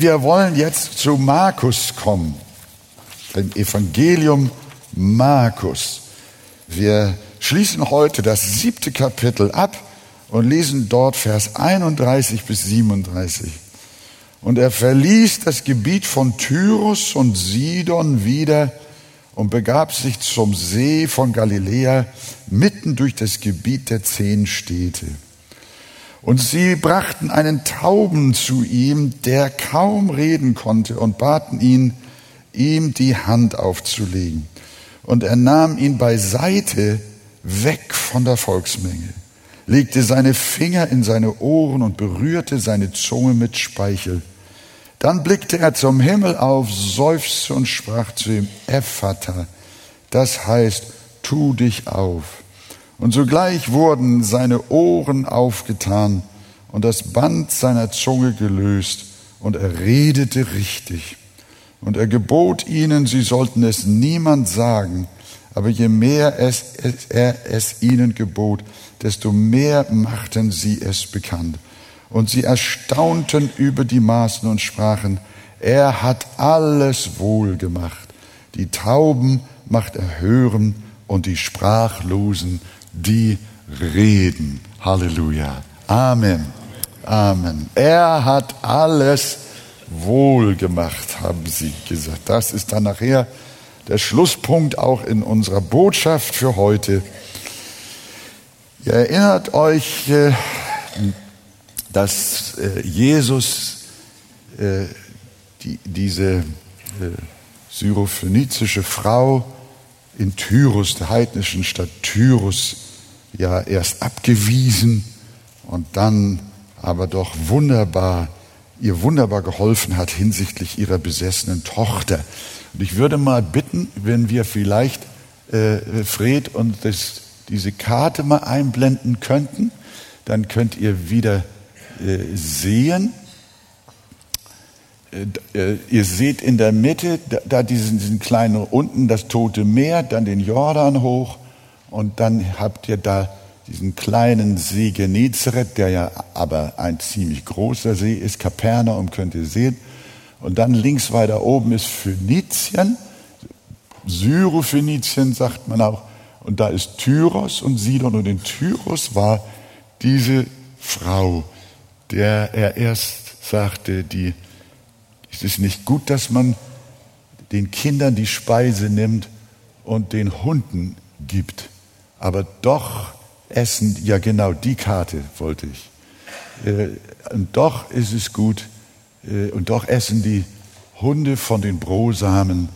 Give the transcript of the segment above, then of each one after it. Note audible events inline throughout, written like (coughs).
Wir wollen jetzt zu Markus kommen, dem Evangelium Markus. Wir schließen heute das siebte Kapitel ab und lesen dort Vers 31 bis 37. Und er verließ das Gebiet von Tyrus und Sidon wieder und begab sich zum See von Galiläa mitten durch das Gebiet der zehn Städte. Und sie brachten einen Tauben zu ihm, der kaum reden konnte, und baten ihn, ihm die Hand aufzulegen. Und er nahm ihn beiseite weg von der Volksmenge, legte seine Finger in seine Ohren und berührte seine Zunge mit Speichel. Dann blickte er zum Himmel auf, seufzte und sprach zu ihm, Ephata, das heißt, tu dich auf. Und sogleich wurden seine Ohren aufgetan und das Band seiner Zunge gelöst und er redete richtig. Und er gebot ihnen, sie sollten es niemand sagen, aber je mehr es, es, er es ihnen gebot, desto mehr machten sie es bekannt. Und sie erstaunten über die Maßen und sprachen, er hat alles wohl gemacht. Die Tauben macht er hören und die Sprachlosen die reden. Halleluja. Amen. Amen. Er hat alles wohl gemacht, haben sie gesagt. Das ist dann nachher der Schlusspunkt auch in unserer Botschaft für heute. Ihr erinnert euch, äh, dass äh, Jesus äh, diese syrophönizische Frau in Tyrus, der heidnischen Stadt Tyrus, ja erst abgewiesen und dann aber doch wunderbar, ihr wunderbar geholfen hat hinsichtlich ihrer besessenen Tochter. Und ich würde mal bitten, wenn wir vielleicht äh, Fred und das, diese Karte mal einblenden könnten, dann könnt ihr wieder äh, sehen. Äh, äh, ihr seht in der Mitte, da, diesen, diesen kleinen unten das Tote Meer, dann den Jordan hoch und dann habt ihr da diesen kleinen See Genezareth, der ja aber ein ziemlich großer See ist, Kapernaum könnt ihr sehen. Und dann links weiter oben ist Phönizien, Syrophönizien sagt man auch. Und da ist Tyros und Sidon. Und in Tyros war diese Frau, der er erst sagte, die, es ist nicht gut, dass man den Kindern die Speise nimmt und den Hunden gibt. Aber doch essen, ja genau, die Karte wollte ich. Äh, und doch ist es gut, äh, und doch essen die Hunde von den Brosamen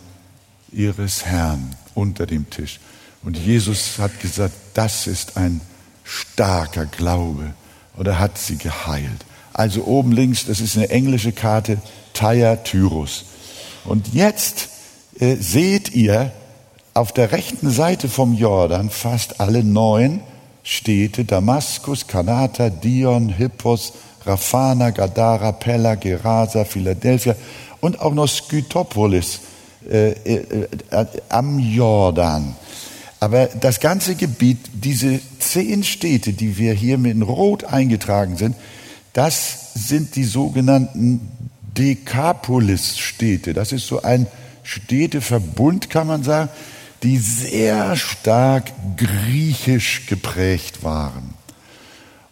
ihres Herrn unter dem Tisch. Und Jesus hat gesagt, das ist ein starker Glaube. Und er hat sie geheilt. Also oben links, das ist eine englische Karte, Tyre Tyrus. Und jetzt äh, seht ihr auf der rechten Seite vom Jordan fast alle neun Städte, Damaskus, Kanata, Dion, Hippos, Rafana, Gadara, Pella, Gerasa, Philadelphia und auch noch Skytopolis äh, äh, äh, am Jordan. Aber das ganze Gebiet, diese zehn Städte, die wir hier mit Rot eingetragen sind, das sind die sogenannten Dekapolis-Städte. Das ist so ein Städteverbund, kann man sagen, die sehr stark griechisch geprägt waren.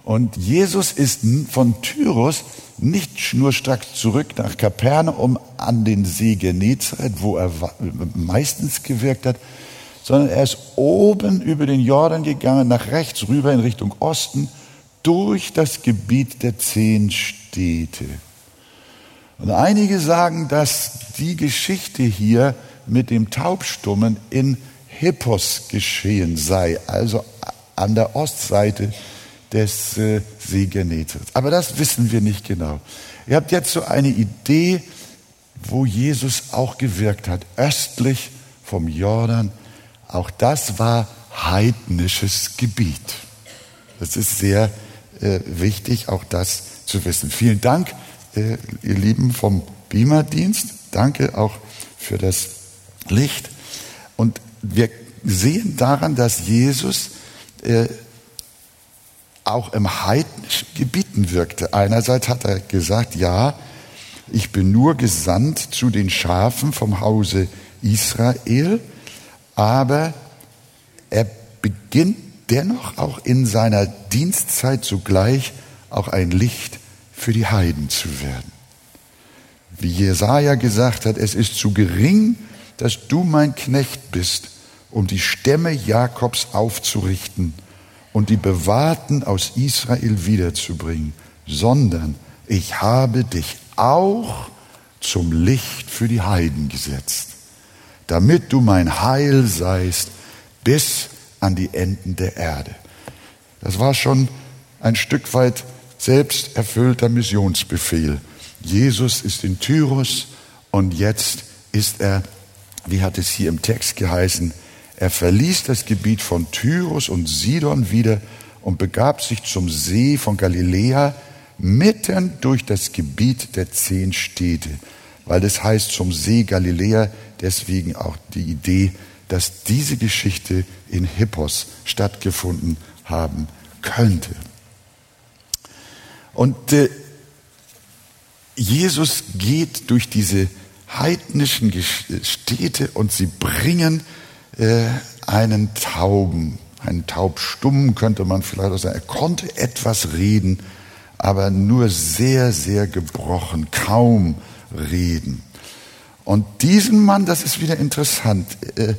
Und Jesus ist von Tyrus nicht schnurstracks zurück nach Kapernaum an den See Genezareth, wo er meistens gewirkt hat, sondern er ist oben über den Jordan gegangen, nach rechts rüber in Richtung Osten, durch das Gebiet der zehn Städte. Und einige sagen, dass die Geschichte hier mit dem Taubstummen in Hippos geschehen sei, also an der Ostseite des äh, See Genezareth. Aber das wissen wir nicht genau. Ihr habt jetzt so eine Idee, wo Jesus auch gewirkt hat, östlich vom Jordan. Auch das war heidnisches Gebiet. Das ist sehr äh, wichtig, auch das zu wissen. Vielen Dank, äh, ihr Lieben vom Beamer-Dienst. Danke auch für das Licht. Und wir sehen daran, dass Jesus äh, auch im heidnischen Gebieten wirkte. Einerseits hat er gesagt, ja, ich bin nur gesandt zu den Schafen vom Hause Israel, aber er beginnt dennoch auch in seiner Dienstzeit zugleich auch ein Licht für die Heiden zu werden. Wie Jesaja gesagt hat, es ist zu gering, dass du mein Knecht bist, um die Stämme Jakobs aufzurichten und die Bewahrten aus Israel wiederzubringen, sondern ich habe dich auch zum Licht für die Heiden gesetzt, damit du mein Heil seist bis an die Enden der Erde. Das war schon ein Stück weit selbsterfüllter Missionsbefehl. Jesus ist in Tyrus und jetzt ist er, wie hat es hier im Text geheißen, er verließ das Gebiet von Tyrus und Sidon wieder und begab sich zum See von Galiläa mitten durch das Gebiet der zehn Städte, weil das heißt zum See Galiläa, deswegen auch die Idee, dass diese Geschichte in Hippos stattgefunden haben könnte. Und äh, Jesus geht durch diese heidnischen Städte und sie bringen äh, einen Tauben, einen Taubstummen könnte man vielleicht auch sagen. Er konnte etwas reden, aber nur sehr, sehr gebrochen, kaum reden. Und diesen Mann, das ist wieder interessant. Äh,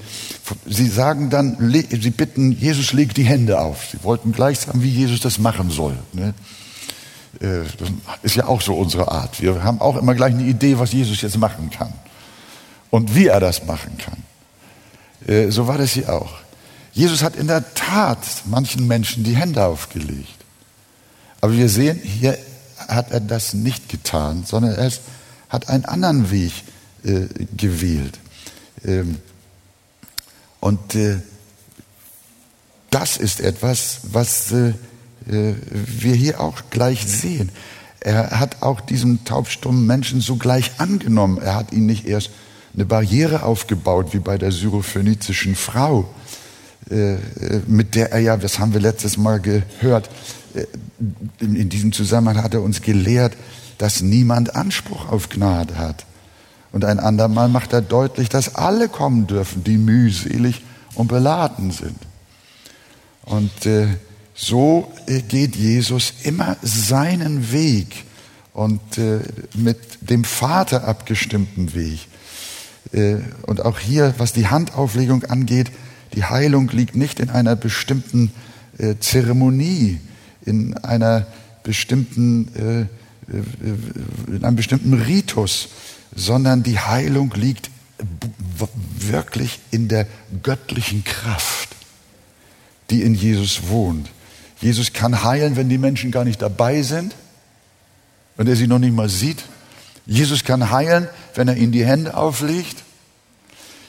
sie sagen dann, Sie bitten, Jesus legt die Hände auf. Sie wollten gleich sagen, wie Jesus das machen soll. Äh, ist ja auch so unsere Art. Wir haben auch immer gleich eine Idee, was Jesus jetzt machen kann. Und wie er das machen kann. Äh, so war das hier auch. Jesus hat in der Tat manchen Menschen die Hände aufgelegt. Aber wir sehen, hier hat er das nicht getan, sondern er hat einen anderen Weg äh, gewählt. Ähm, und äh, das ist etwas, was äh, wir hier auch gleich sehen. Er hat auch diesen taubstummen Menschen sogleich angenommen. Er hat ihn nicht erst eine Barriere aufgebaut, wie bei der syrophönizischen Frau, äh, mit der er ja, das haben wir letztes Mal gehört, äh, in diesem Zusammenhang hat er uns gelehrt, dass niemand Anspruch auf Gnade hat. Und ein andermal macht er deutlich, dass alle kommen dürfen, die mühselig und beladen sind. Und äh, so äh, geht Jesus immer seinen Weg und äh, mit dem Vater abgestimmten Weg. Äh, und auch hier, was die Handauflegung angeht, die Heilung liegt nicht in einer bestimmten Zeremonie, in einer bestimmten, in einem bestimmten Ritus, sondern die Heilung liegt wirklich in der göttlichen Kraft, die in Jesus wohnt. Jesus kann heilen, wenn die Menschen gar nicht dabei sind, wenn er sie noch nicht mal sieht. Jesus kann heilen, wenn er ihnen die Hände auflegt.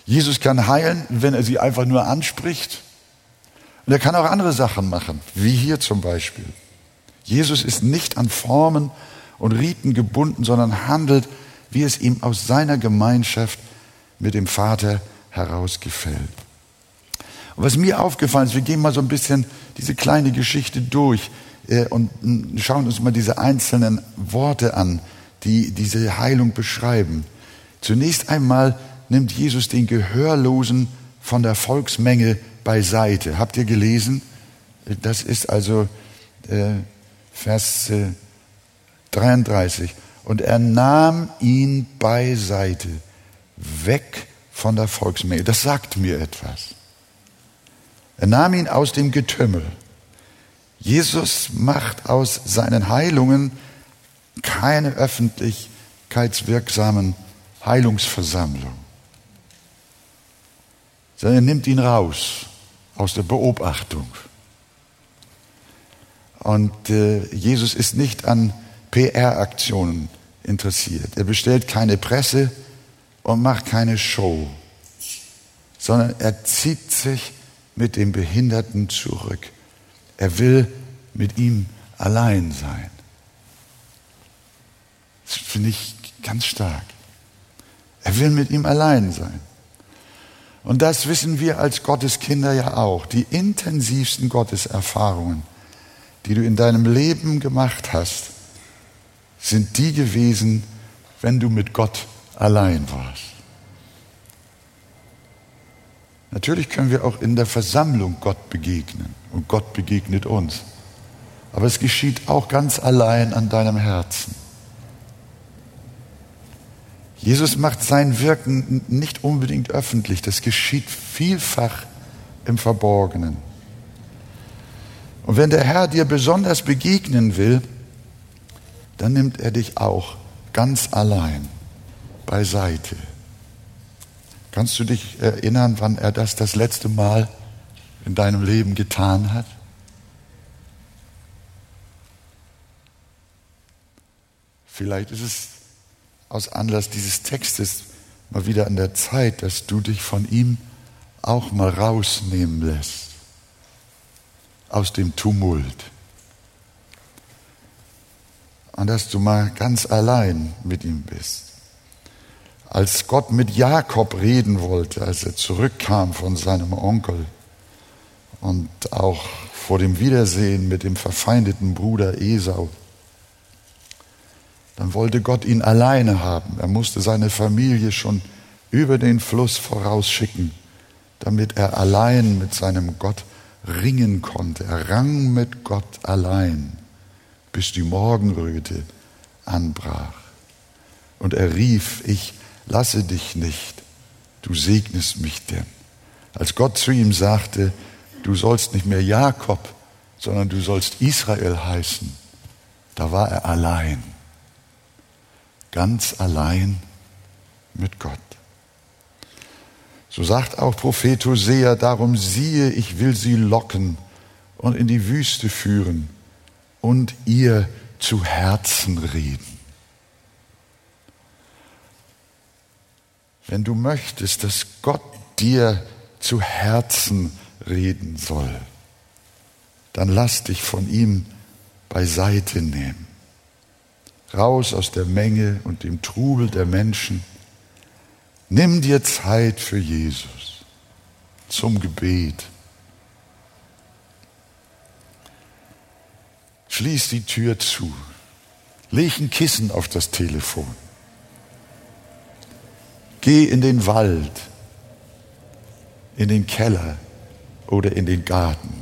Jesus kann heilen, wenn er sie einfach nur anspricht. Und er kann auch andere Sachen machen, wie hier zum Beispiel. Jesus ist nicht an Formen und Riten gebunden, sondern handelt wie es ihm aus seiner Gemeinschaft mit dem Vater herausgefällt. Und was mir aufgefallen ist, wir gehen mal so ein bisschen diese kleine Geschichte durch äh, und schauen uns mal diese einzelnen Worte an, die diese Heilung beschreiben. Zunächst einmal nimmt Jesus den Gehörlosen von der Volksmenge beiseite. Habt ihr gelesen? Das ist also äh, Vers äh, 33 und er nahm ihn beiseite, weg von der Volksmenge. Das sagt mir etwas. Er nahm ihn aus dem Getümmel. Jesus macht aus seinen Heilungen keine öffentlichkeitswirksamen Heilungsversammlungen, sondern er nimmt ihn raus aus der Beobachtung. Und äh, Jesus ist nicht an PR-Aktionen interessiert. Er bestellt keine Presse und macht keine Show, sondern er zieht sich mit dem Behinderten zurück. Er will mit ihm allein sein. Das finde ich ganz stark. Er will mit ihm allein sein. Und das wissen wir als Gotteskinder ja auch. Die intensivsten Gotteserfahrungen, die du in deinem Leben gemacht hast, sind die gewesen, wenn du mit Gott allein warst. Natürlich können wir auch in der Versammlung Gott begegnen und Gott begegnet uns. Aber es geschieht auch ganz allein an deinem Herzen. Jesus macht sein Wirken nicht unbedingt öffentlich, das geschieht vielfach im Verborgenen. Und wenn der Herr dir besonders begegnen will, dann nimmt er dich auch ganz allein beiseite. Kannst du dich erinnern, wann er das das letzte Mal in deinem Leben getan hat? Vielleicht ist es aus Anlass dieses Textes mal wieder an der Zeit, dass du dich von ihm auch mal rausnehmen lässt aus dem Tumult. Und dass du mal ganz allein mit ihm bist als Gott mit Jakob reden wollte, als er zurückkam von seinem Onkel und auch vor dem Wiedersehen mit dem verfeindeten Bruder Esau, dann wollte Gott ihn alleine haben. Er musste seine Familie schon über den Fluss vorausschicken, damit er allein mit seinem Gott ringen konnte. Er rang mit Gott allein, bis die Morgenröte anbrach. Und er rief, ich lasse dich nicht, du segnest mich denn. Als Gott zu ihm sagte, du sollst nicht mehr Jakob, sondern du sollst Israel heißen, da war er allein, ganz allein mit Gott. So sagt auch Prophet Hosea, darum siehe, ich will sie locken und in die Wüste führen und ihr zu Herzen reden. Wenn du möchtest, dass Gott dir zu Herzen reden soll, dann lass dich von ihm beiseite nehmen. Raus aus der Menge und dem Trubel der Menschen. Nimm dir Zeit für Jesus zum Gebet. Schließ die Tür zu. Leg ein Kissen auf das Telefon. Geh in den Wald, in den Keller oder in den Garten.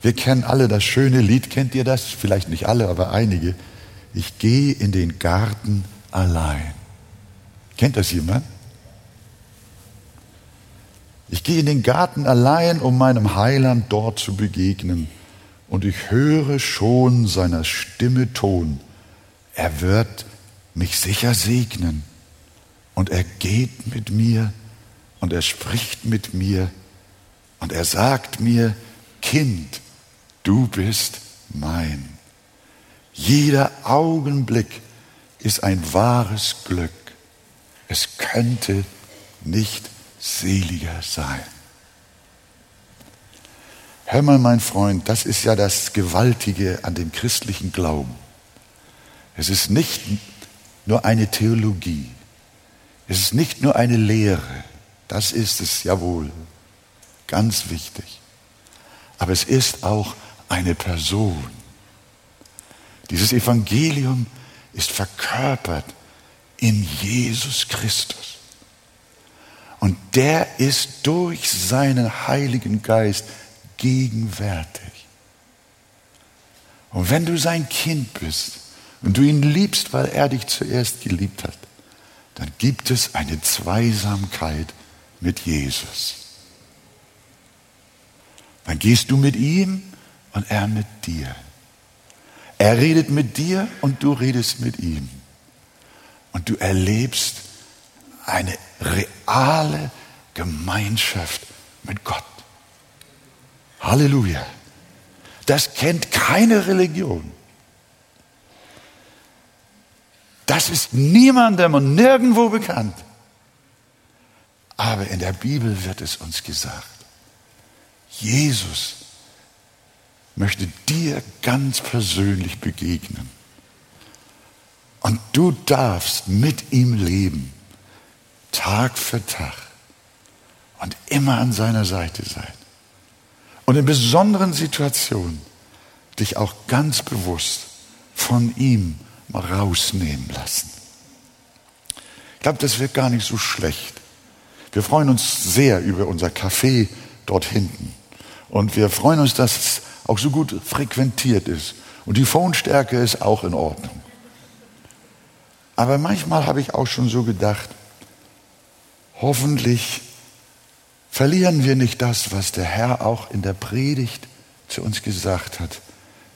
Wir kennen alle das schöne Lied, kennt ihr das? Vielleicht nicht alle, aber einige. Ich gehe in den Garten allein. Kennt das jemand? Ich gehe in den Garten allein, um meinem Heiland dort zu begegnen. Und ich höre schon seiner Stimme Ton. Er wird mich sicher segnen. Und er geht mit mir und er spricht mit mir und er sagt mir, Kind, du bist mein. Jeder Augenblick ist ein wahres Glück. Es könnte nicht seliger sein. Hör mal, mein Freund, das ist ja das Gewaltige an dem christlichen Glauben. Es ist nicht nur eine Theologie. Es ist nicht nur eine Lehre. Das ist es jawohl. Ganz wichtig. Aber es ist auch eine Person. Dieses Evangelium ist verkörpert in Jesus Christus. Und der ist durch seinen Heiligen Geist gegenwärtig. Und wenn du sein Kind bist, und du ihn liebst, weil er dich zuerst geliebt hat, dann gibt es eine Zweisamkeit mit Jesus. Dann gehst du mit ihm und er mit dir. Er redet mit dir und du redest mit ihm. Und du erlebst eine reale Gemeinschaft mit Gott. Halleluja. Das kennt keine Religion. Das ist niemandem und nirgendwo bekannt. Aber in der Bibel wird es uns gesagt. Jesus möchte dir ganz persönlich begegnen. Und du darfst mit ihm leben, Tag für Tag und immer an seiner Seite sein. Und in besonderen Situationen dich auch ganz bewusst von ihm rausnehmen lassen. Ich glaube, das wird gar nicht so schlecht. Wir freuen uns sehr über unser Café dort hinten. Und wir freuen uns, dass es auch so gut frequentiert ist. Und die Phoneστärke ist auch in Ordnung. Aber manchmal habe ich auch schon so gedacht, hoffentlich verlieren wir nicht das, was der Herr auch in der Predigt zu uns gesagt hat,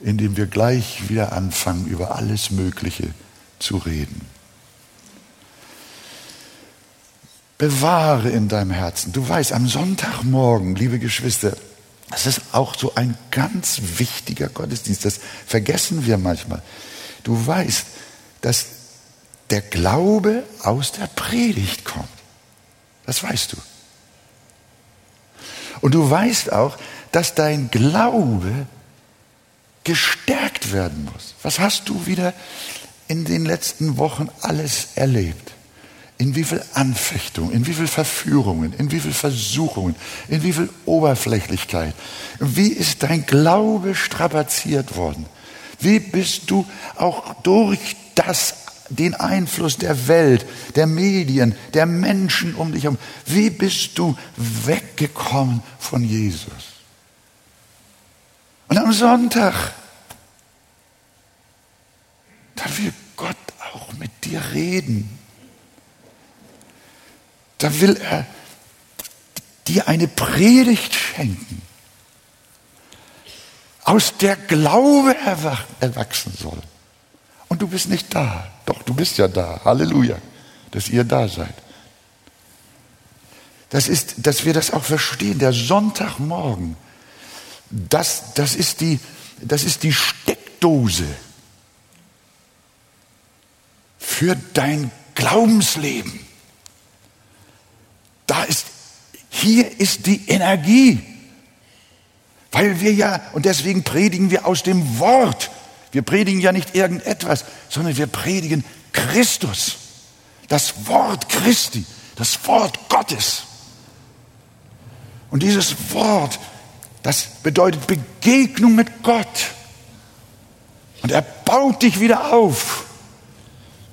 indem wir gleich wieder anfangen, über alles Mögliche zu reden. Bewahre in deinem Herzen. Du weißt, am Sonntagmorgen, liebe Geschwister, das ist auch so ein ganz wichtiger Gottesdienst. Das vergessen wir manchmal. Du weißt, dass der Glaube aus der Predigt kommt. Das weißt du. Und du weißt auch, dass dein Glaube gestärkt werden muss. Was hast du wieder in den letzten Wochen alles erlebt? In wie viel Anfechtung, in wie viel Verführungen, in wie viel Versuchungen, in wie viel Oberflächlichkeit. Wie ist dein Glaube strapaziert worden? Wie bist du auch durch das den Einfluss der Welt, der Medien, der Menschen um dich herum. Wie bist du weggekommen von Jesus? Und am Sonntag, da will Gott auch mit dir reden. Da will er dir eine Predigt schenken, aus der Glaube erwachsen soll. Und du bist nicht da. Doch, du bist ja da. Halleluja, dass ihr da seid. Das ist, dass wir das auch verstehen. Der Sonntagmorgen, das, das, ist, die, das ist die Steckdose für dein Glaubensleben. Da ist, hier ist die Energie. Weil wir ja, und deswegen predigen wir aus dem Wort. Wir predigen ja nicht irgendetwas, sondern wir predigen Christus. Das Wort Christi, das Wort Gottes. Und dieses Wort, das bedeutet Begegnung mit Gott. Und er baut dich wieder auf,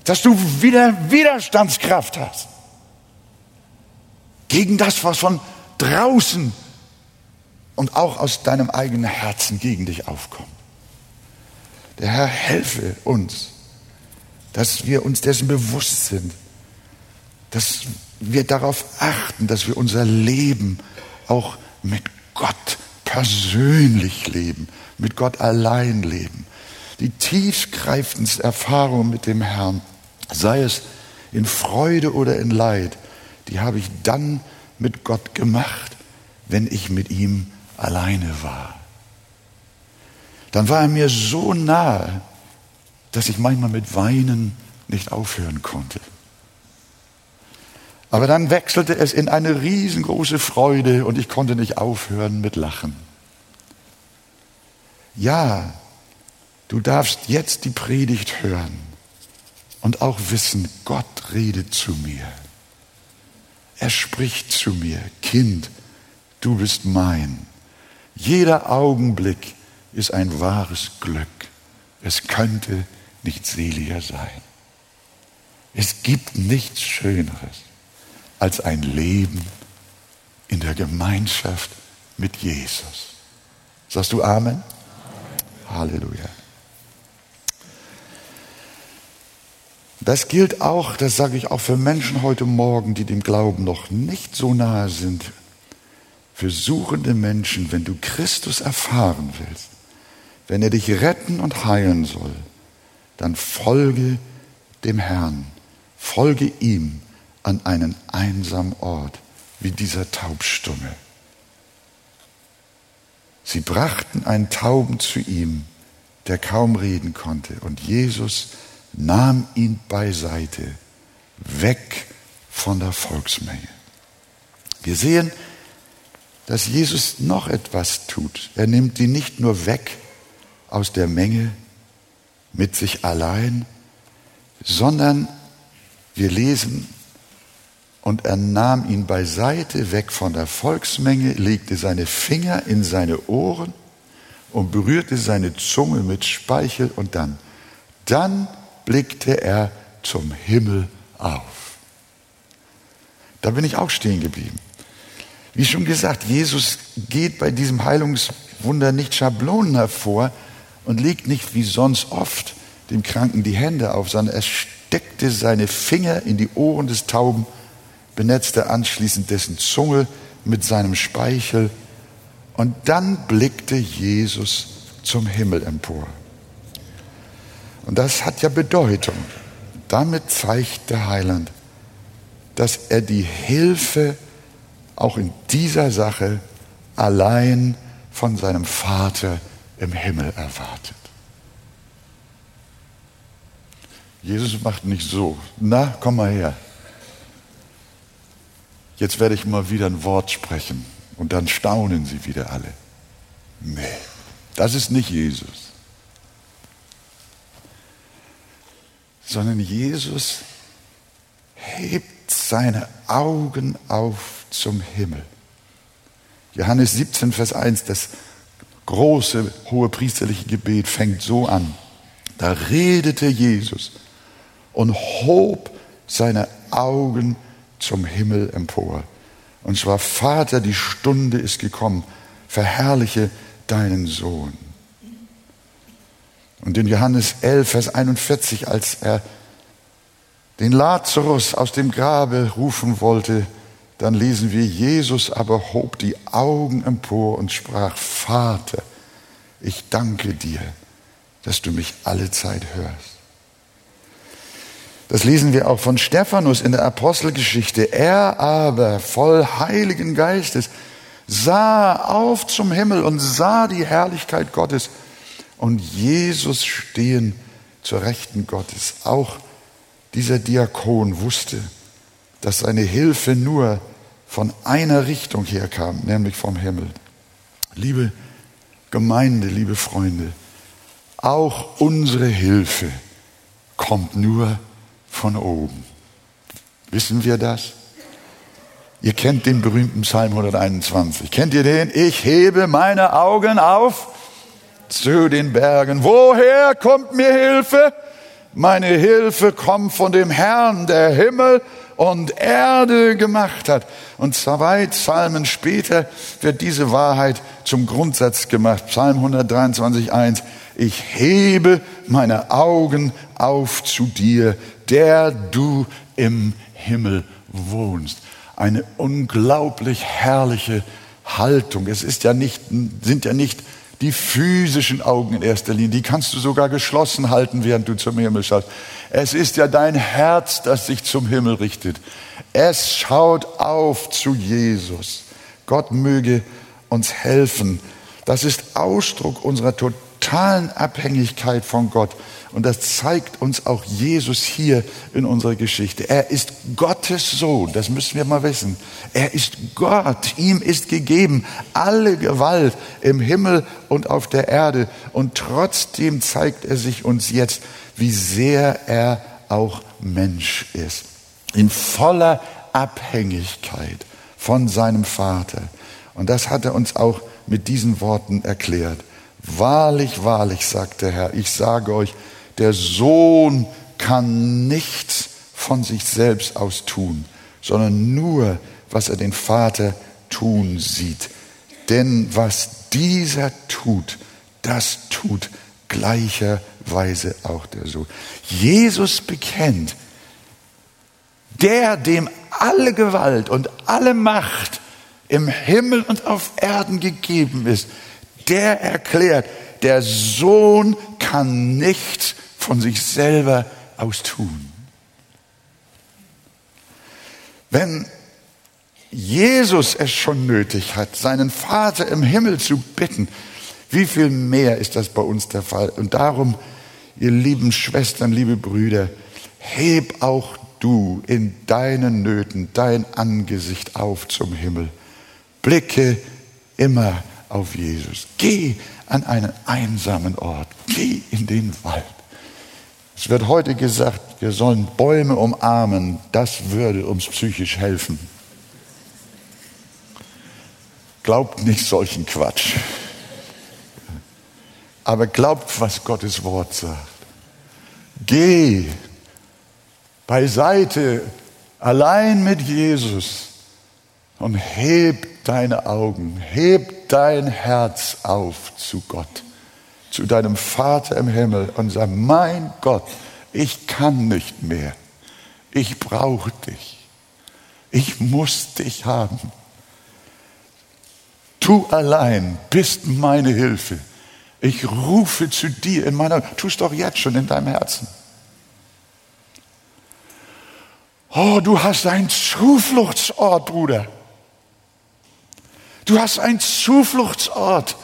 dass du wieder Widerstandskraft hast gegen das, was von draußen und auch aus deinem eigenen Herzen gegen dich aufkommt. Der Herr helfe uns, dass wir uns dessen bewusst sind, dass wir darauf achten, dass wir unser Leben auch mit Gott persönlich leben, mit Gott allein leben. Die tiefgreifendste Erfahrung mit dem Herrn, sei es in Freude oder in Leid, die habe ich dann mit Gott gemacht, wenn ich mit ihm alleine war. Dann war er mir so nahe, dass ich manchmal mit Weinen nicht aufhören konnte. Aber dann wechselte es in eine riesengroße Freude und ich konnte nicht aufhören mit Lachen. Ja, du darfst jetzt die Predigt hören und auch wissen, Gott redet zu mir. Er spricht zu mir, Kind, du bist mein. Jeder Augenblick ist ein wahres Glück. Es könnte nicht seliger sein. Es gibt nichts Schöneres als ein Leben in der Gemeinschaft mit Jesus. Sagst du Amen? Halleluja. Das gilt auch, das sage ich auch für Menschen heute Morgen, die dem Glauben noch nicht so nahe sind. Für suchende Menschen, wenn du Christus erfahren willst, wenn er dich retten und heilen soll, dann folge dem Herrn, folge ihm an einen einsamen Ort wie dieser Taubstumme. Sie brachten einen Tauben zu ihm, der kaum reden konnte, und Jesus nahm ihn beiseite, weg von der Volksmenge. Wir sehen, dass Jesus noch etwas tut. Er nimmt ihn nicht nur weg aus der Menge mit sich allein, sondern wir lesen, und er nahm ihn beiseite, weg von der Volksmenge, legte seine Finger in seine Ohren und berührte seine Zunge mit Speichel und dann, dann blickte er zum Himmel auf. Da bin ich auch stehen geblieben. Wie schon gesagt, Jesus geht bei diesem Heilungswunder nicht Schablonen hervor und legt nicht wie sonst oft dem Kranken die Hände auf, sondern er steckte seine Finger in die Ohren des Tauben, benetzte anschließend dessen Zunge mit seinem Speichel und dann blickte Jesus zum Himmel empor. Und das hat ja Bedeutung. Damit zeigt der Heiland, dass er die Hilfe auch in dieser Sache allein von seinem Vater im Himmel erwartet. Jesus macht nicht so, na, komm mal her. Jetzt werde ich mal wieder ein Wort sprechen und dann staunen sie wieder alle. Nee, das ist nicht Jesus. Sondern Jesus hebt seine Augen auf zum Himmel. Johannes 17, Vers 1, das große hohe priesterliche Gebet fängt so an. Da redete Jesus und hob seine Augen zum Himmel empor. Und zwar, Vater, die Stunde ist gekommen, verherrliche deinen Sohn. Und in Johannes 11, Vers 41, als er den Lazarus aus dem Grabe rufen wollte, dann lesen wir, Jesus aber hob die Augen empor und sprach, Vater, ich danke dir, dass du mich alle Zeit hörst. Das lesen wir auch von Stephanus in der Apostelgeschichte. Er aber, voll Heiligen Geistes, sah auf zum Himmel und sah die Herrlichkeit Gottes und Jesus stehen zur Rechten Gottes. Auch dieser Diakon wusste, dass seine Hilfe nur von einer Richtung herkam, nämlich vom Himmel. Liebe Gemeinde, liebe Freunde, auch unsere Hilfe kommt nur von oben. Wissen wir das? Ihr kennt den berühmten Psalm 121. Kennt ihr den? Ich hebe meine Augen auf zu den Bergen. Woher kommt mir Hilfe? Meine Hilfe kommt von dem Herrn, der Himmel und Erde gemacht hat. Und zwei Psalmen später wird diese Wahrheit zum Grundsatz gemacht. Psalm 123, 1. Ich hebe meine Augen auf zu dir, der du im Himmel wohnst. Eine unglaublich herrliche Haltung. Es ist ja nicht, sind ja nicht die physischen Augen in erster Linie, die kannst du sogar geschlossen halten, während du zum Himmel schaust. Es ist ja dein Herz, das sich zum Himmel richtet. Es schaut auf zu Jesus. Gott möge uns helfen. Das ist Ausdruck unserer totalen Abhängigkeit von Gott. Und das zeigt uns auch Jesus hier in unserer Geschichte. Er ist Gottes Sohn, das müssen wir mal wissen. Er ist Gott, ihm ist gegeben alle Gewalt im Himmel und auf der Erde. Und trotzdem zeigt er sich uns jetzt, wie sehr er auch Mensch ist. In voller Abhängigkeit von seinem Vater. Und das hat er uns auch mit diesen Worten erklärt. Wahrlich, wahrlich, sagt der Herr, ich sage euch, der Sohn kann nichts von sich selbst aus tun, sondern nur, was er den Vater tun sieht. Denn was dieser tut, das tut gleicherweise auch der Sohn. Jesus bekennt, der, dem alle Gewalt und alle Macht im Himmel und auf Erden gegeben ist, der erklärt, der Sohn kann nichts von sich selber aus tun. Wenn Jesus es schon nötig hat, seinen Vater im Himmel zu bitten, wie viel mehr ist das bei uns der Fall? Und darum, ihr lieben Schwestern, liebe Brüder, heb auch du in deinen Nöten dein Angesicht auf zum Himmel. Blicke immer auf Jesus. Geh an einen einsamen Ort. Geh in den Wald. Es wird heute gesagt, wir sollen Bäume umarmen. Das würde uns psychisch helfen. Glaubt nicht solchen Quatsch. Aber glaubt, was Gottes Wort sagt. Geh beiseite, allein mit Jesus und heb deine Augen, heb dein Herz auf zu Gott, zu deinem Vater im Himmel und sag, mein Gott, ich kann nicht mehr. Ich brauche dich. Ich muss dich haben. Du allein bist meine Hilfe. Ich rufe zu dir in meiner, tust doch jetzt schon in deinem Herzen. Oh, du hast einen Zufluchtsort, Bruder. Du hast einen Zufluchtsort,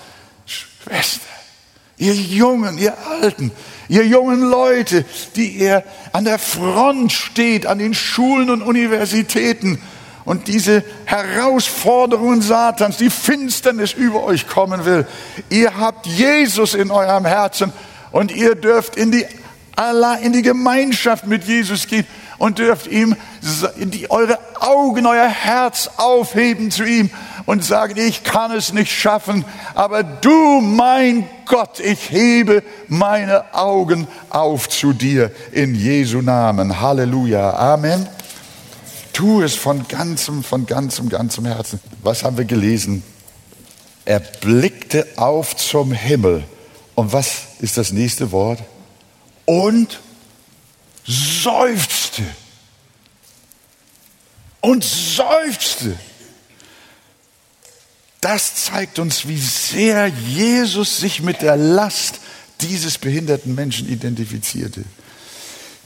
Schwester. Ihr Jungen, ihr Alten, ihr jungen Leute, die ihr an der Front steht, an den Schulen und Universitäten und diese Herausforderungen Satans, die Finsternis über euch kommen will. Ihr habt Jesus in eurem Herzen und ihr dürft in die, in die Gemeinschaft mit Jesus gehen und dürft ihm die, eure Augen, euer Herz aufheben zu ihm und sagen, ich kann es nicht schaffen, aber du, mein Gott, ich hebe meine Augen auf zu dir in Jesu Namen. Halleluja. Amen. Tu es von ganzem, von ganzem, ganzem Herzen. Was haben wir gelesen? Er blickte auf zum Himmel. Und was ist das nächste Wort? Und seufzte und seufzte. Das zeigt uns, wie sehr Jesus sich mit der Last dieses behinderten Menschen identifizierte.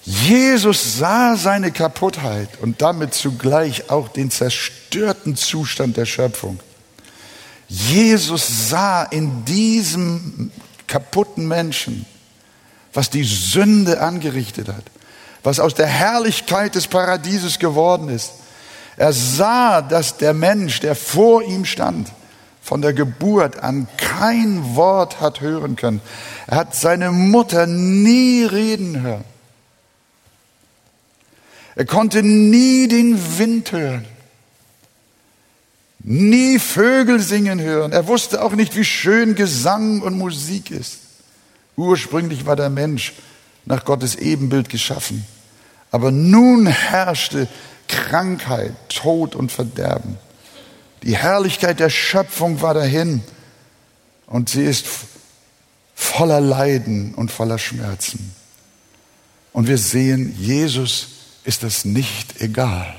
Jesus sah seine Kaputtheit und damit zugleich auch den zerstörten Zustand der Schöpfung. Jesus sah in diesem kaputten Menschen, was die Sünde angerichtet hat was aus der Herrlichkeit des Paradieses geworden ist. Er sah, dass der Mensch, der vor ihm stand, von der Geburt an kein Wort hat hören können. Er hat seine Mutter nie reden hören. Er konnte nie den Wind hören, nie Vögel singen hören. Er wusste auch nicht, wie schön Gesang und Musik ist. Ursprünglich war der Mensch nach Gottes Ebenbild geschaffen. Aber nun herrschte Krankheit, Tod und Verderben. Die Herrlichkeit der Schöpfung war dahin und sie ist voller Leiden und voller Schmerzen. Und wir sehen, Jesus ist das nicht egal.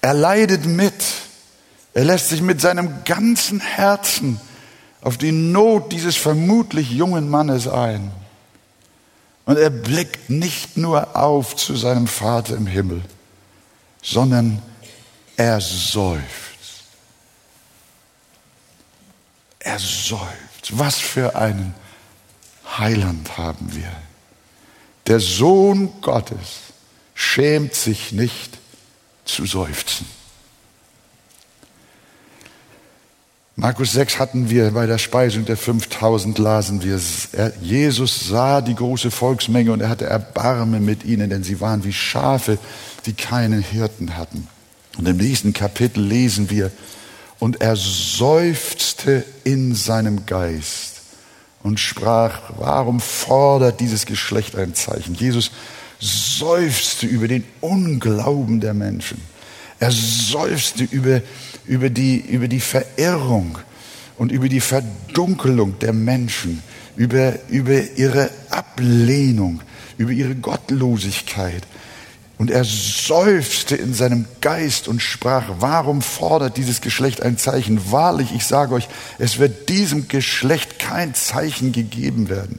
Er leidet mit. Er lässt sich mit seinem ganzen Herzen auf die Not dieses vermutlich jungen Mannes ein. Und er blickt nicht nur auf zu seinem Vater im Himmel, sondern er seufzt. Er seufzt. Was für einen Heiland haben wir. Der Sohn Gottes schämt sich nicht zu seufzen. Markus 6 hatten wir bei der Speisung der 5000 lasen wir, Jesus sah die große Volksmenge und er hatte Erbarmen mit ihnen, denn sie waren wie Schafe, die keinen Hirten hatten. Und im nächsten Kapitel lesen wir, und er seufzte in seinem Geist und sprach, warum fordert dieses Geschlecht ein Zeichen? Jesus seufzte über den Unglauben der Menschen. Er seufzte über über die, über die Verirrung und über die Verdunkelung der Menschen, über, über ihre Ablehnung, über ihre Gottlosigkeit. Und er seufzte in seinem Geist und sprach, warum fordert dieses Geschlecht ein Zeichen? Wahrlich, ich sage euch, es wird diesem Geschlecht kein Zeichen gegeben werden.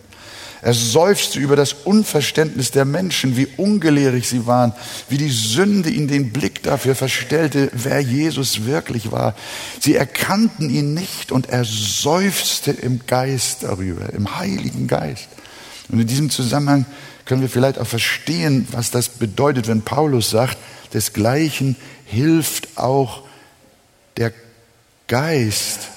Er seufzte über das Unverständnis der Menschen, wie ungelehrig sie waren, wie die Sünde ihnen den Blick dafür verstellte, wer Jesus wirklich war. Sie erkannten ihn nicht und er seufzte im Geist darüber, im Heiligen Geist. Und in diesem Zusammenhang können wir vielleicht auch verstehen, was das bedeutet, wenn Paulus sagt, desgleichen hilft auch der Geist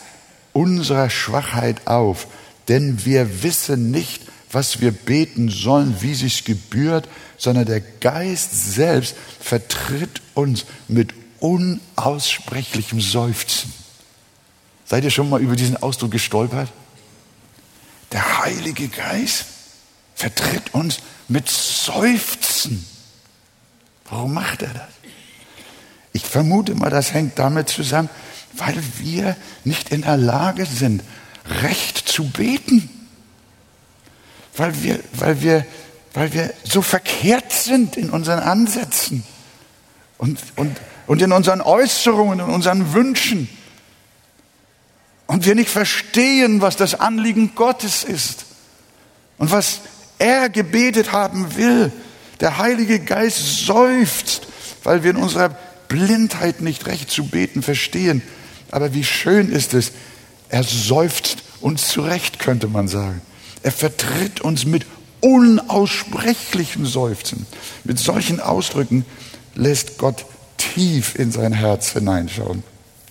unserer Schwachheit auf, denn wir wissen nicht, was wir beten sollen, wie sich's gebührt, sondern der Geist selbst vertritt uns mit unaussprechlichem Seufzen. Seid ihr schon mal über diesen Ausdruck gestolpert? Der Heilige Geist vertritt uns mit Seufzen. Warum macht er das? Ich vermute mal, das hängt damit zusammen, weil wir nicht in der Lage sind, recht zu beten. Weil wir, weil wir, weil wir so verkehrt sind in unseren Ansätzen und, und, und in unseren Äußerungen, in unseren Wünschen. Und wir nicht verstehen, was das Anliegen Gottes ist und was er gebetet haben will. Der Heilige Geist seufzt, weil wir in unserer Blindheit nicht recht zu beten verstehen. Aber wie schön ist es, er seufzt uns zurecht, könnte man sagen. Er vertritt uns mit unaussprechlichen Seufzen. Mit solchen Ausdrücken lässt Gott tief in sein Herz hineinschauen.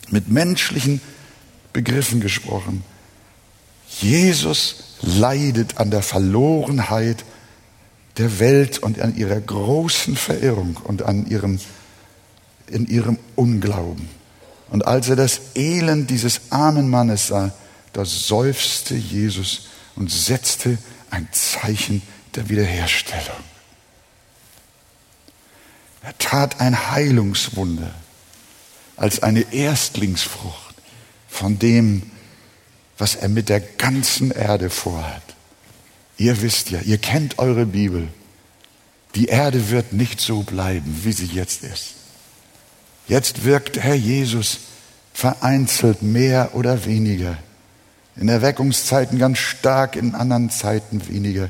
Mit menschlichen Begriffen gesprochen. Jesus leidet an der Verlorenheit der Welt und an ihrer großen Verirrung und an ihrem, in ihrem Unglauben. Und als er das Elend dieses armen Mannes sah, da seufzte Jesus und setzte ein Zeichen der Wiederherstellung. Er tat ein Heilungswunder als eine Erstlingsfrucht von dem, was er mit der ganzen Erde vorhat. Ihr wisst ja, ihr kennt eure Bibel. Die Erde wird nicht so bleiben, wie sie jetzt ist. Jetzt wirkt Herr Jesus vereinzelt mehr oder weniger. In Erweckungszeiten ganz stark, in anderen Zeiten weniger.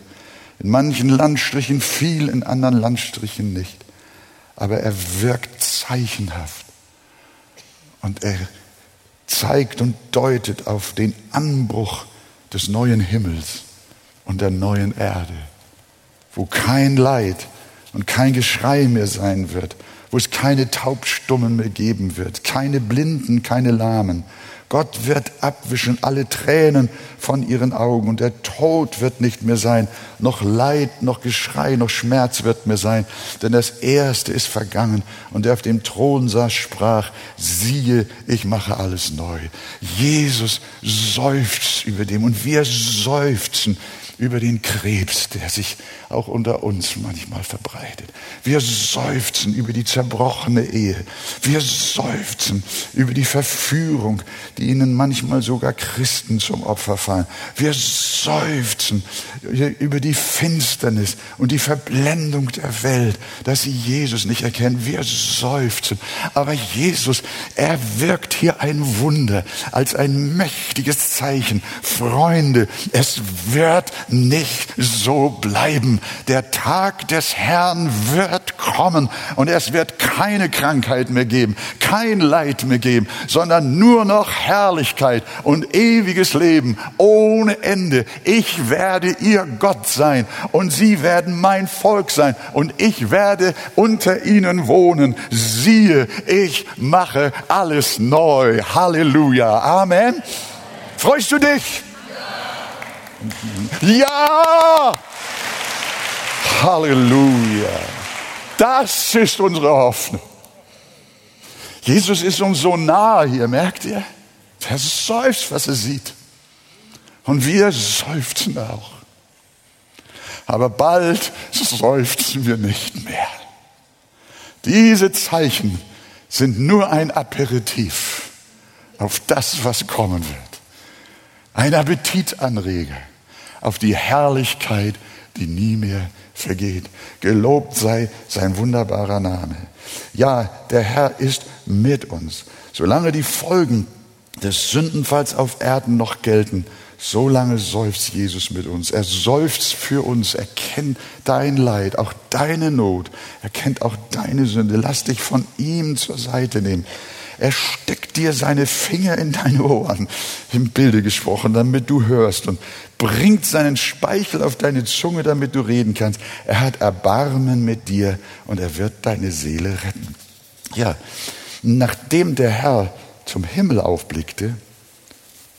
In manchen Landstrichen viel, in anderen Landstrichen nicht. Aber er wirkt zeichenhaft. Und er zeigt und deutet auf den Anbruch des neuen Himmels und der neuen Erde, wo kein Leid und kein Geschrei mehr sein wird, wo es keine Taubstummen mehr geben wird, keine Blinden, keine Lahmen. Gott wird abwischen alle Tränen von ihren Augen und der Tod wird nicht mehr sein, noch Leid, noch Geschrei, noch Schmerz wird mehr sein, denn das Erste ist vergangen und der auf dem Thron saß, sprach, siehe, ich mache alles neu. Jesus seufzt über dem und wir seufzen über den Krebs, der sich auch unter uns manchmal verbreitet. Wir seufzen über die zerbrochene Ehe. Wir seufzen über die Verführung, die ihnen manchmal sogar Christen zum Opfer fallen. Wir seufzen über die Finsternis und die Verblendung der Welt, dass sie Jesus nicht erkennen. Wir seufzen. Aber Jesus, er wirkt hier ein Wunder als ein mächtiges Zeichen. Freunde, es wird nicht so bleiben. Der Tag des Herrn wird kommen und es wird keine Krankheit mehr geben, kein Leid mehr geben, sondern nur noch Herrlichkeit und ewiges Leben ohne Ende. Ich werde ihr Gott sein und sie werden mein Volk sein und ich werde unter ihnen wohnen. Siehe, ich mache alles neu. Halleluja. Amen. Freust du dich? Ja! Halleluja! Das ist unsere Hoffnung. Jesus ist uns so nahe hier, merkt ihr? Er seufzt, was er sieht. Und wir seufzen auch. Aber bald seufzen wir nicht mehr. Diese Zeichen sind nur ein Aperitif auf das, was kommen wird ein Appetitanreger auf die Herrlichkeit, die nie mehr vergeht. Gelobt sei sein wunderbarer Name. Ja, der Herr ist mit uns. Solange die Folgen des Sündenfalls auf Erden noch gelten, solange seufzt Jesus mit uns. Er seufzt für uns. Er kennt dein Leid, auch deine Not. Er kennt auch deine Sünde. Lass dich von ihm zur Seite nehmen. Er steckt dir seine Finger in deine Ohren, im Bilde gesprochen, damit du hörst und bringt seinen Speichel auf deine Zunge, damit du reden kannst. Er hat Erbarmen mit dir und er wird deine Seele retten. Ja, nachdem der Herr zum Himmel aufblickte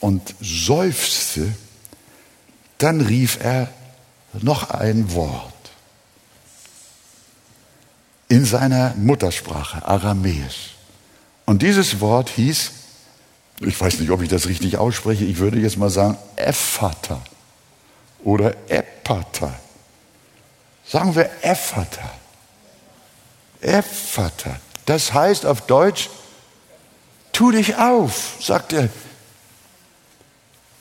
und seufzte, dann rief er noch ein Wort in seiner Muttersprache, Aramäisch. Und dieses Wort hieß, ich weiß nicht, ob ich das richtig ausspreche, ich würde jetzt mal sagen Ephata oder Epata. Sagen wir Ephata. Ephata. Das heißt auf Deutsch, tu dich auf, sagt er.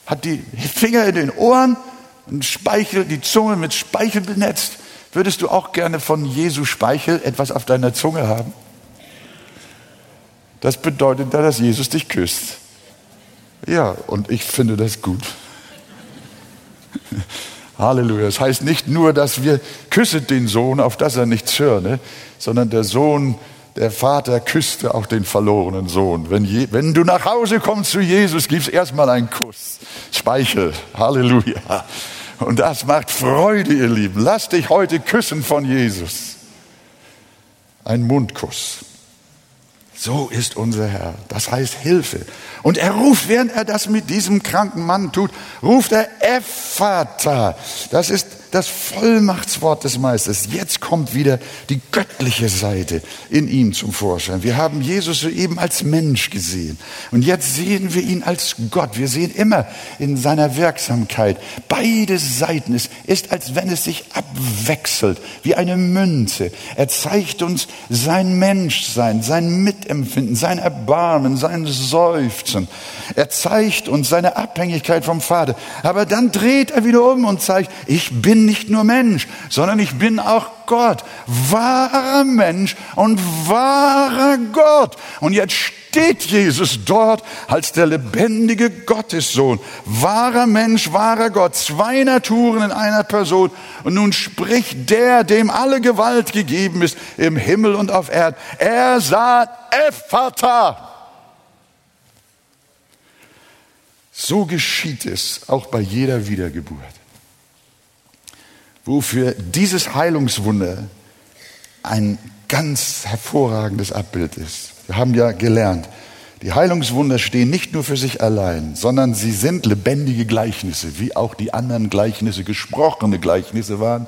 Hat die Finger in den Ohren und Speichel, die Zunge mit Speichel benetzt. Würdest du auch gerne von Jesu Speichel etwas auf deiner Zunge haben? Das bedeutet da, dass Jesus dich küsst. Ja, und ich finde das gut. (laughs) Halleluja. Das heißt nicht nur, dass wir küsset den Sohn, auf dass er nichts hörne, sondern der Sohn, der Vater küsste auch den verlorenen Sohn. Wenn, je, wenn du nach Hause kommst zu Jesus, gib's erstmal einen Kuss. Speichel. Halleluja. Und das macht Freude, ihr Lieben. Lass dich heute küssen von Jesus. Ein Mundkuss. So ist unser Herr. Das heißt Hilfe. Und er ruft, während er das mit diesem kranken Mann tut, ruft er Ephata. Das ist das Vollmachtswort des Meisters. Jetzt kommt wieder die göttliche Seite in ihm zum Vorschein. Wir haben Jesus soeben als Mensch gesehen. Und jetzt sehen wir ihn als Gott. Wir sehen immer in seiner Wirksamkeit beide Seiten. Es ist, als wenn es sich abwechselt, wie eine Münze. Er zeigt uns sein Menschsein, sein Mitempfinden, sein Erbarmen, sein Seufzen. Er zeigt uns seine Abhängigkeit vom Vater. Aber dann dreht er wieder um und zeigt, ich bin bin nicht nur Mensch, sondern ich bin auch Gott. Wahrer Mensch und wahrer Gott. Und jetzt steht Jesus dort als der lebendige Gottessohn. Wahrer Mensch, wahrer Gott. Zwei Naturen in einer Person. Und nun spricht der, dem alle Gewalt gegeben ist, im Himmel und auf Erden. Er sagt, Ephata. So geschieht es auch bei jeder Wiedergeburt wofür dieses Heilungswunder ein ganz hervorragendes Abbild ist. Wir haben ja gelernt, die Heilungswunder stehen nicht nur für sich allein, sondern sie sind lebendige Gleichnisse, wie auch die anderen Gleichnisse gesprochene Gleichnisse waren.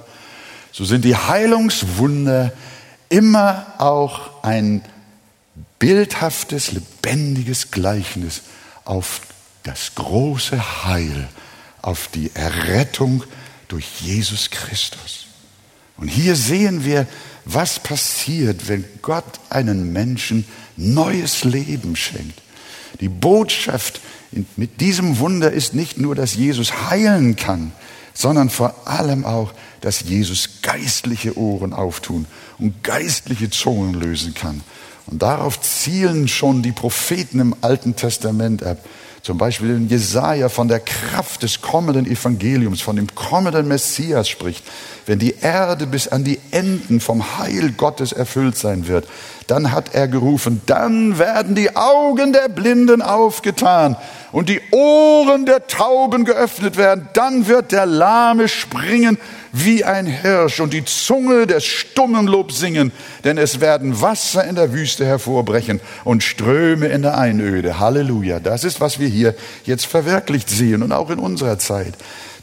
So sind die Heilungswunder immer auch ein bildhaftes, lebendiges Gleichnis auf das große Heil, auf die Errettung durch Jesus Christus. Und hier sehen wir, was passiert, wenn Gott einen Menschen neues Leben schenkt. Die Botschaft mit diesem Wunder ist nicht nur, dass Jesus heilen kann, sondern vor allem auch, dass Jesus geistliche Ohren auftun und geistliche Zungen lösen kann. Und darauf zielen schon die Propheten im Alten Testament ab. Zum Beispiel in Jesaja von der Kraft des kommenden Evangeliums, von dem kommenden Messias spricht. Wenn die Erde bis an die Enden vom Heil Gottes erfüllt sein wird, dann hat er gerufen, dann werden die Augen der Blinden aufgetan und die Ohren der Tauben geöffnet werden. Dann wird der Lahme springen wie ein Hirsch und die Zunge des Stummen Lob singen, denn es werden Wasser in der Wüste hervorbrechen und Ströme in der Einöde. Halleluja. Das ist, was wir hier jetzt verwirklicht sehen und auch in unserer Zeit.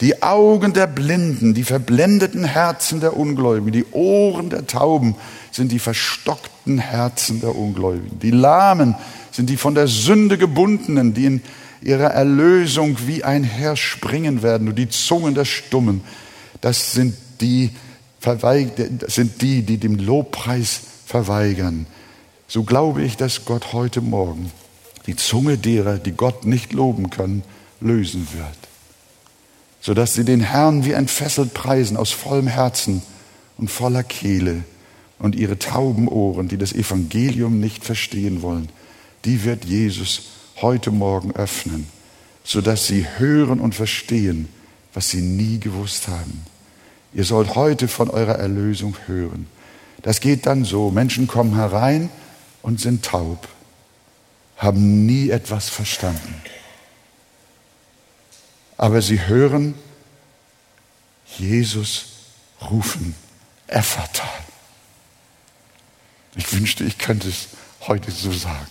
Die Augen der Blinden, die verblendeten Herzen der Ungläubigen, die Ohren der Tauben sind die verstockten Herzen der Ungläubigen. Die Lahmen sind die von der Sünde gebundenen, die in ihrer Erlösung wie ein Herr springen werden. Und die Zungen der Stummen, das sind die, das sind die, die dem Lobpreis verweigern. So glaube ich, dass Gott heute Morgen die Zunge derer, die Gott nicht loben können, lösen wird. Sodass sie den Herrn wie entfesselt preisen aus vollem Herzen und voller Kehle und ihre tauben Ohren, die das Evangelium nicht verstehen wollen, die wird Jesus heute Morgen öffnen, sodass sie hören und verstehen, was sie nie gewusst haben. Ihr sollt heute von eurer Erlösung hören. Das geht dann so. Menschen kommen herein und sind taub, haben nie etwas verstanden. Aber sie hören Jesus rufen, Ephata. Ich wünschte, ich könnte es heute so sagen.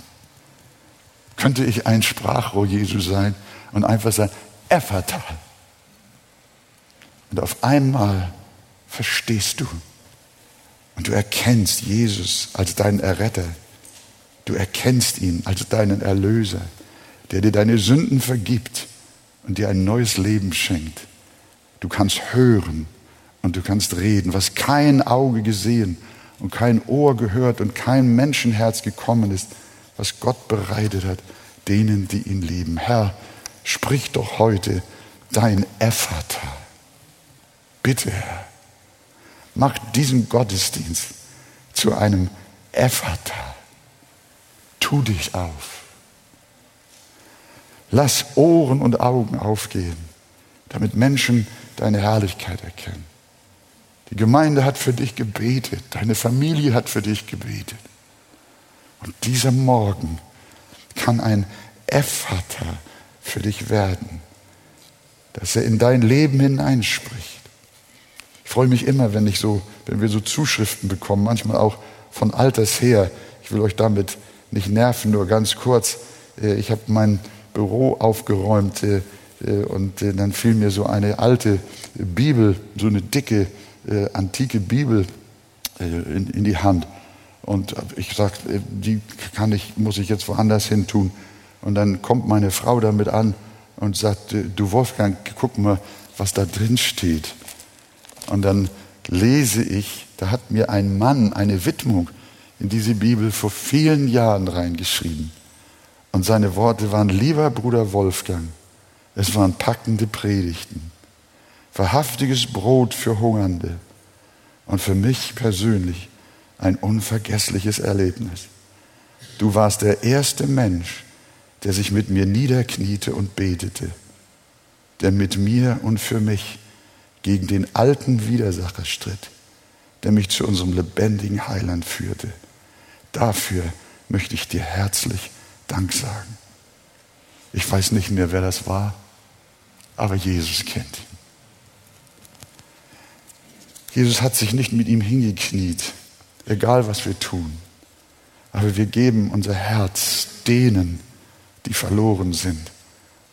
Könnte ich ein Sprachrohr Jesu sein und einfach sagen, Ephata. Und auf einmal verstehst du und du erkennst Jesus als deinen Erretter. Du erkennst ihn als deinen Erlöser, der dir deine Sünden vergibt und dir ein neues Leben schenkt. Du kannst hören und du kannst reden, was kein Auge gesehen und kein Ohr gehört und kein Menschenherz gekommen ist, was Gott bereitet hat, denen, die ihn lieben. Herr, sprich doch heute dein Ephata. Bitte, Herr, mach diesen Gottesdienst zu einem Ephata. Tu dich auf. Lass Ohren und Augen aufgehen, damit Menschen deine Herrlichkeit erkennen. Die Gemeinde hat für dich gebetet, deine Familie hat für dich gebetet. Und dieser Morgen kann ein Ephata für dich werden, dass er in dein Leben hineinspricht. Ich freue mich immer, wenn ich so, wenn wir so Zuschriften bekommen, manchmal auch von alters her. Ich will euch damit nicht nerven, nur ganz kurz. Äh, ich habe mein Büro aufgeräumt äh, äh, und dann fiel mir so eine alte Bibel, so eine dicke, antike Bibel in die Hand. Und ich sagte, die kann ich, muss ich jetzt woanders hin tun. Und dann kommt meine Frau damit an und sagt, du Wolfgang, guck mal, was da drin steht. Und dann lese ich, da hat mir ein Mann eine Widmung in diese Bibel vor vielen Jahren reingeschrieben. Und seine Worte waren, lieber Bruder Wolfgang, es waren packende Predigten, wahrhaftiges Brot für Hungernde und für mich persönlich ein unvergessliches Erlebnis. Du warst der erste Mensch, der sich mit mir niederkniete und betete, der mit mir und für mich gegen den alten Widersacher stritt, der mich zu unserem lebendigen Heiland führte. Dafür möchte ich dir herzlich Dank sagen. Ich weiß nicht mehr, wer das war, aber Jesus kennt ihn. Jesus hat sich nicht mit ihm hingekniet, egal was wir tun. Aber wir geben unser Herz denen, die verloren sind.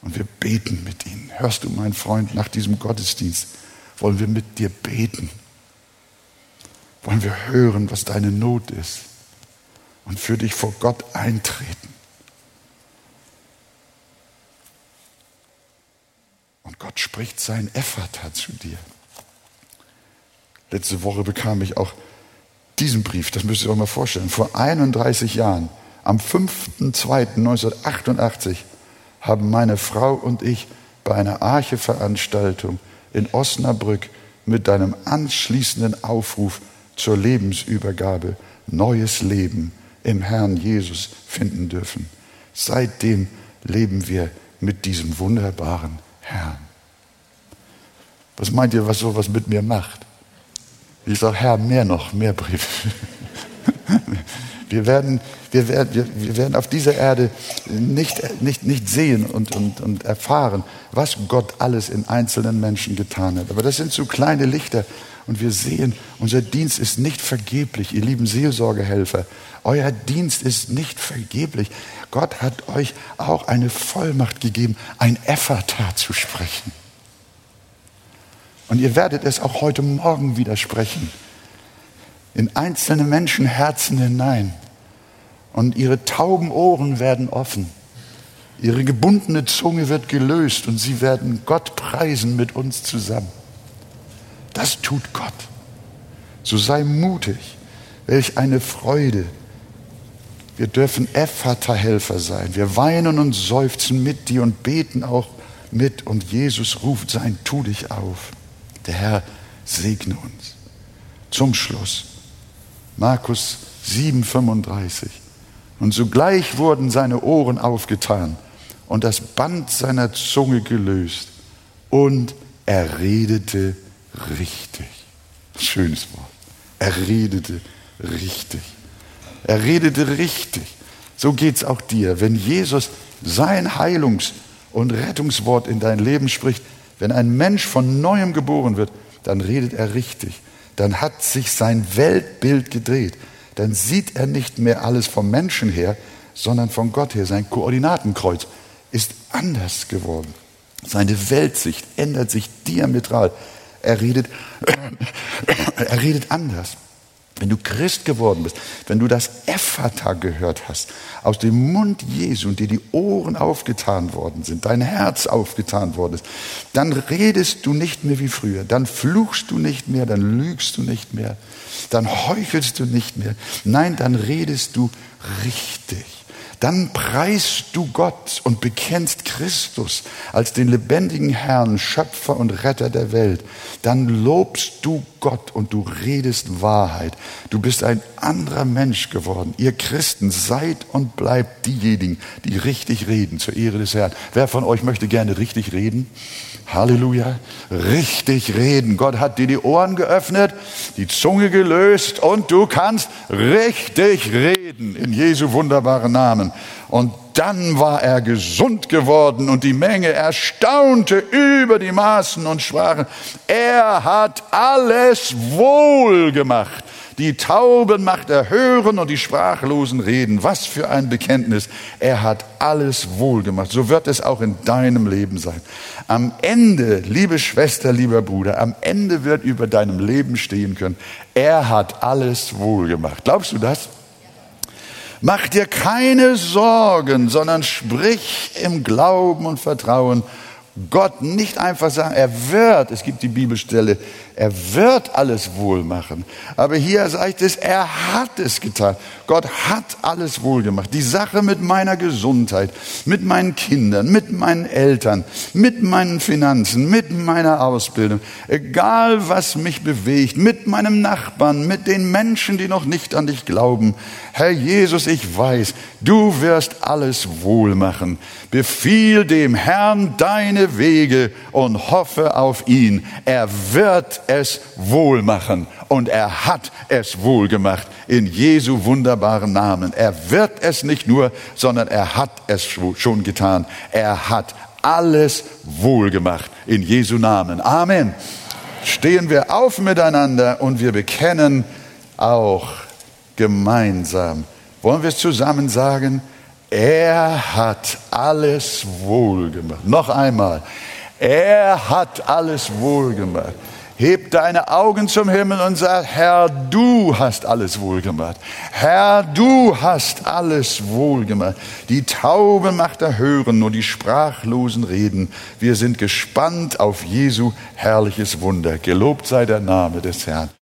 Und wir beten mit ihnen. Hörst du, mein Freund, nach diesem Gottesdienst wollen wir mit dir beten. Wollen wir hören, was deine Not ist. Und für dich vor Gott eintreten. Und Gott spricht sein Ephata zu dir. Letzte Woche bekam ich auch diesen Brief, das müsst ihr euch mal vorstellen, vor 31 Jahren, am 5.2.1988, haben meine Frau und ich bei einer Arche-Veranstaltung in Osnabrück mit deinem anschließenden Aufruf zur Lebensübergabe neues Leben im Herrn Jesus finden dürfen. Seitdem leben wir mit diesem wunderbaren Herrn. Was meint ihr, was sowas mit mir macht? Ich sage, Herr, mehr noch, mehr Brief. (laughs) Wir werden, wir werden, wir werden auf dieser Erde nicht, nicht, nicht sehen und, und, und erfahren, was Gott alles in einzelnen Menschen getan hat. Aber das sind so kleine Lichter. Und wir sehen, unser Dienst ist nicht vergeblich, ihr lieben Seelsorgehelfer. Euer Dienst ist nicht vergeblich. Gott hat euch auch eine Vollmacht gegeben, ein Ephata zu sprechen. Und ihr werdet es auch heute Morgen widersprechen. In einzelne Menschenherzen hinein. Und ihre tauben Ohren werden offen. Ihre gebundene Zunge wird gelöst und sie werden Gott preisen mit uns zusammen. Das tut Gott. So sei mutig. Welch eine Freude. Wir dürfen Ephata-Helfer sein. Wir weinen und seufzen mit dir und beten auch mit. Und Jesus ruft sein Tu dich auf. Der Herr segne uns. Zum Schluss. Markus 7,35. Und sogleich wurden seine Ohren aufgetan und das Band seiner Zunge gelöst. Und er redete richtig. Schönes Wort. Er redete richtig. Er redete richtig. So geht es auch dir. Wenn Jesus sein Heilungs- und Rettungswort in dein Leben spricht, wenn ein Mensch von neuem geboren wird, dann redet er richtig. Dann hat sich sein Weltbild gedreht. Dann sieht er nicht mehr alles vom Menschen her, sondern von Gott her. Sein Koordinatenkreuz ist anders geworden. Seine Weltsicht ändert sich diametral. Er redet, (coughs) er redet anders. wenn du Christ geworden bist, wenn du das Ephata gehört hast, aus dem Mund Jesu und dir die Ohren aufgetan worden sind, dein Herz aufgetan worden ist, dann redest du nicht mehr wie früher, dann fluchst du nicht mehr, dann lügst du nicht mehr, dann heuchelst du nicht mehr, nein, dann redest du richtig dann preist du Gott und bekennst Christus als den lebendigen Herrn, Schöpfer und Retter der Welt. Dann lobst du Gott und du redest Wahrheit. Du bist ein anderer Mensch geworden. Ihr Christen seid und bleibt diejenigen, die richtig reden zur Ehre des Herrn. Wer von euch möchte gerne richtig reden? Halleluja. Richtig reden. Gott hat dir die Ohren geöffnet, die Zunge gelöst und du kannst richtig reden in Jesu wunderbaren Namen. Und dann war er gesund geworden und die Menge erstaunte über die Maßen und sprachen, er hat alles wohl gemacht. Die Tauben macht er hören und die Sprachlosen reden. Was für ein Bekenntnis. Er hat alles wohl gemacht. So wird es auch in deinem Leben sein. Am Ende, liebe Schwester, lieber Bruder, am Ende wird über deinem Leben stehen können. Er hat alles wohl gemacht. Glaubst du das? Mach dir keine Sorgen, sondern sprich im Glauben und Vertrauen. Gott nicht einfach sagen, er wird, es gibt die Bibelstelle, er wird alles wohl machen. Aber hier sagt es, er hat es getan. Gott hat alles wohl gemacht. Die Sache mit meiner Gesundheit, mit meinen Kindern, mit meinen Eltern, mit meinen Finanzen, mit meiner Ausbildung, egal was mich bewegt, mit meinem Nachbarn, mit den Menschen, die noch nicht an dich glauben. Herr Jesus, ich weiß, du wirst alles wohl machen. Befiehl dem Herrn deine Wege und hoffe auf ihn. Er wird es wohl machen und er hat es wohl gemacht in Jesu wunderbaren Namen. Er wird es nicht nur, sondern er hat es schon getan. Er hat alles wohl gemacht in Jesu Namen. Amen. Stehen wir auf miteinander und wir bekennen auch gemeinsam. Wollen wir es zusammen sagen? Er hat alles wohl gemacht. Noch einmal. Er hat alles wohl gemacht. Heb deine Augen zum Himmel und sag, Herr, du hast alles wohlgemacht. Herr, du hast alles wohlgemacht. Die Tauben macht er hören, nur die Sprachlosen reden. Wir sind gespannt auf Jesu herrliches Wunder. Gelobt sei der Name des Herrn.